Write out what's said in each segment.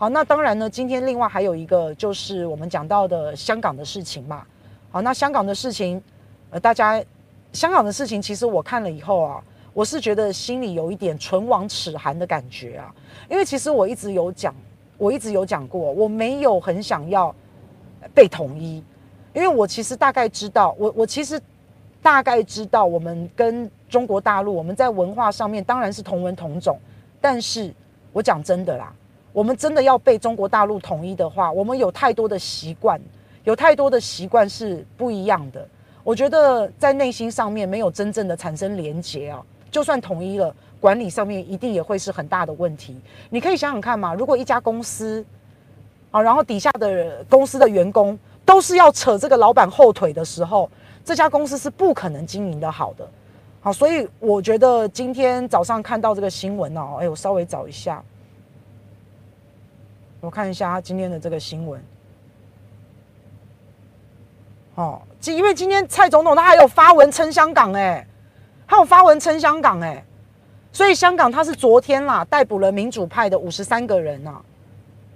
好，那当然呢，今天另外还有一个就是我们讲到的香港的事情嘛。好，那香港的事情，呃，大家香港的事情，其实我看了以后啊，我是觉得心里有一点唇亡齿寒的感觉啊，因为其实我一直有讲，我一直有讲过，我没有很想要被统一，因为我其实大概知道，我我其实大概知道，我们跟中国大陆，我们在文化上面当然是同文同种，但是我讲真的啦。我们真的要被中国大陆统一的话，我们有太多的习惯，有太多的习惯是不一样的。我觉得在内心上面没有真正的产生连结啊，就算统一了，管理上面一定也会是很大的问题。你可以想想看嘛，如果一家公司啊，然后底下的公司的员工都是要扯这个老板后腿的时候，这家公司是不可能经营得好的。好，所以我觉得今天早上看到这个新闻哦，哎，我稍微找一下。我看一下他今天的这个新闻，哦，因为今天蔡总统他还有发文称香港，哎，他有发文称香港，哎，所以香港他是昨天啦逮捕了民主派的五十三个人呐，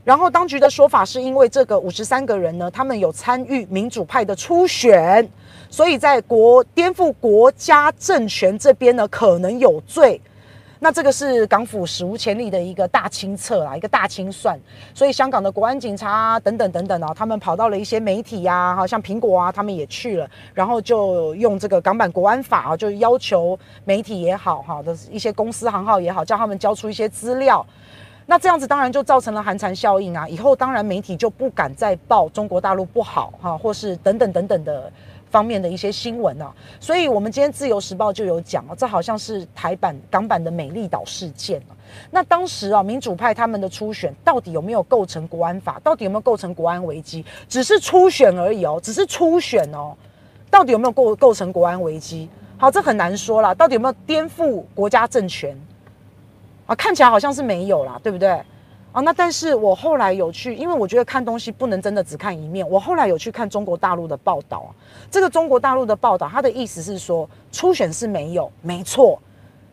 然后当局的说法是因为这个五十三个人呢，他们有参与民主派的初选，所以在国颠覆国家政权这边呢可能有罪。那这个是港府史无前例的一个大清册啦，一个大清算，所以香港的国安警察啊，等等等等啊，他们跑到了一些媒体呀，好像苹果啊，他们也去了，然后就用这个港版国安法啊，就要求媒体也好哈的一些公司行号也好，叫他们交出一些资料。那这样子当然就造成了寒蝉效应啊，以后当然媒体就不敢再报中国大陆不好哈，或是等等等等的。方面的一些新闻啊，所以我们今天自由时报就有讲啊，这好像是台版港版的美丽岛事件啊。那当时啊，民主派他们的初选到底有没有构成国安法？到底有没有构成国安危机？只是初选而已哦，只是初选哦，到底有没有构构成国安危机？好，这很难说啦。到底有没有颠覆国家政权啊？看起来好像是没有啦，对不对？啊，那但是我后来有去，因为我觉得看东西不能真的只看一面。我后来有去看中国大陆的报道，这个中国大陆的报道，他的意思是说，初选是没有，没错，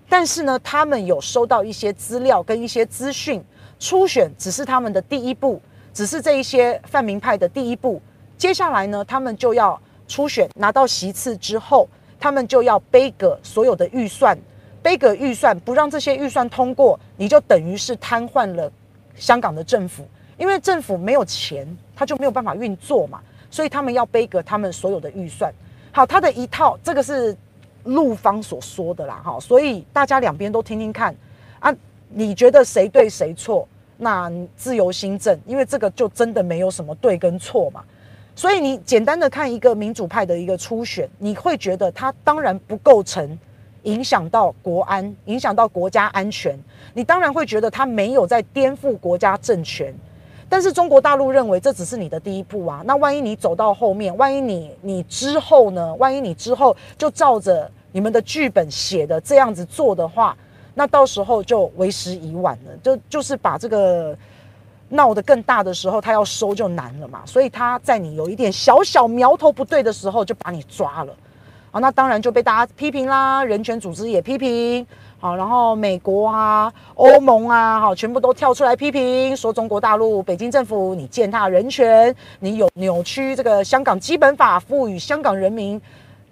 但是呢，他们有收到一些资料跟一些资讯，初选只是他们的第一步，只是这一些泛民派的第一步，接下来呢，他们就要初选拿到席次之后，他们就要背个所有的预算，背个预算，不让这些预算通过，你就等于是瘫痪了。香港的政府，因为政府没有钱，他就没有办法运作嘛，所以他们要背个他们所有的预算。好，他的一套，这个是陆方所说的啦，哈，所以大家两边都听听看啊，你觉得谁对谁错？那自由心证，因为这个就真的没有什么对跟错嘛，所以你简单的看一个民主派的一个初选，你会觉得他当然不构成。影响到国安，影响到国家安全，你当然会觉得他没有在颠覆国家政权，但是中国大陆认为这只是你的第一步啊。那万一你走到后面，万一你你之后呢？万一你之后就照着你们的剧本写的这样子做的话，那到时候就为时已晚了。就就是把这个闹得更大的时候，他要收就难了嘛。所以他在你有一点小小苗头不对的时候，就把你抓了。好，那当然就被大家批评啦，人权组织也批评，好，然后美国啊、欧盟啊，好，全部都跳出来批评，说中国大陆、北京政府你践踏人权，你有扭曲这个香港基本法赋予香港人民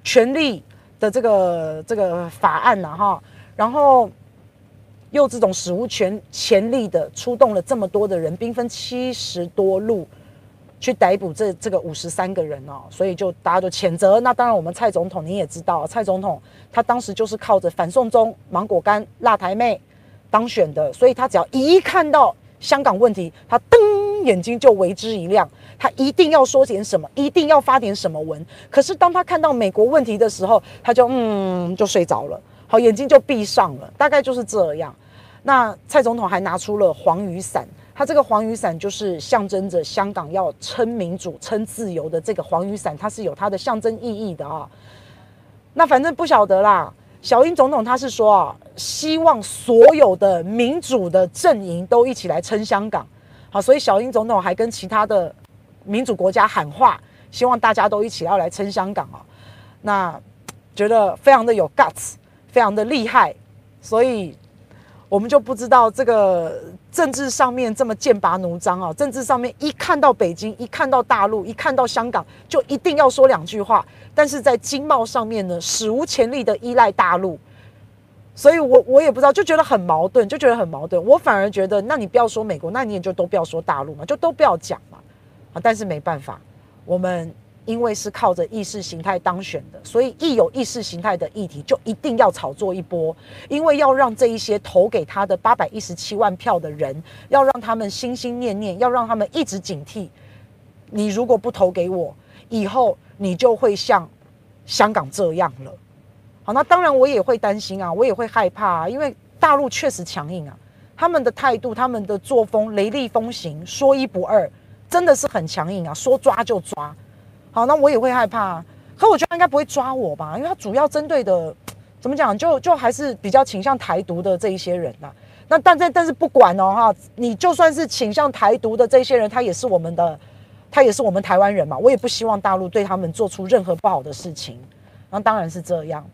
权利的这个这个法案呐，哈，然后又这种史无前前例的出动了这么多的人，兵分七十多路。去逮捕这这个五十三个人哦，所以就大家就谴责。那当然，我们蔡总统你也知道，蔡总统他当时就是靠着反送中、芒果干、辣台妹当选的，所以他只要一看到香港问题，他瞪眼睛就为之一亮，他一定要说点什么，一定要发点什么文。可是当他看到美国问题的时候，他就嗯就睡着了，好，眼睛就闭上了，大概就是这样。那蔡总统还拿出了黄雨伞。它这个黄雨伞就是象征着香港要称民主、称自由的这个黄雨伞，它是有它的象征意义的啊。那反正不晓得啦。小英总统他是说啊，希望所有的民主的阵营都一起来称香港。好，所以小英总统还跟其他的民主国家喊话，希望大家都一起要来称香港啊。那觉得非常的有 guts，非常的厉害，所以。我们就不知道这个政治上面这么剑拔弩张啊！政治上面一看到北京，一看到大陆，一看到香港，就一定要说两句话。但是在经贸上面呢，史无前例的依赖大陆，所以我我也不知道，就觉得很矛盾，就觉得很矛盾。我反而觉得，那你不要说美国，那你也就都不要说大陆嘛，就都不要讲嘛。啊，但是没办法，我们。因为是靠着意识形态当选的，所以一有意识形态的议题，就一定要炒作一波。因为要让这一些投给他的八百一十七万票的人，要让他们心心念念，要让他们一直警惕。你如果不投给我，以后你就会像香港这样了。好，那当然我也会担心啊，我也会害怕啊，因为大陆确实强硬啊，他们的态度、他们的作风雷厉风行，说一不二，真的是很强硬啊，说抓就抓。好，那我也会害怕，可我觉得应该不会抓我吧，因为他主要针对的，怎么讲，就就还是比较倾向台独的这一些人呐、那但但但是不管哦哈，你就算是倾向台独的这些人，他也是我们的，他也是我们台湾人嘛。我也不希望大陆对他们做出任何不好的事情。那当然是这样。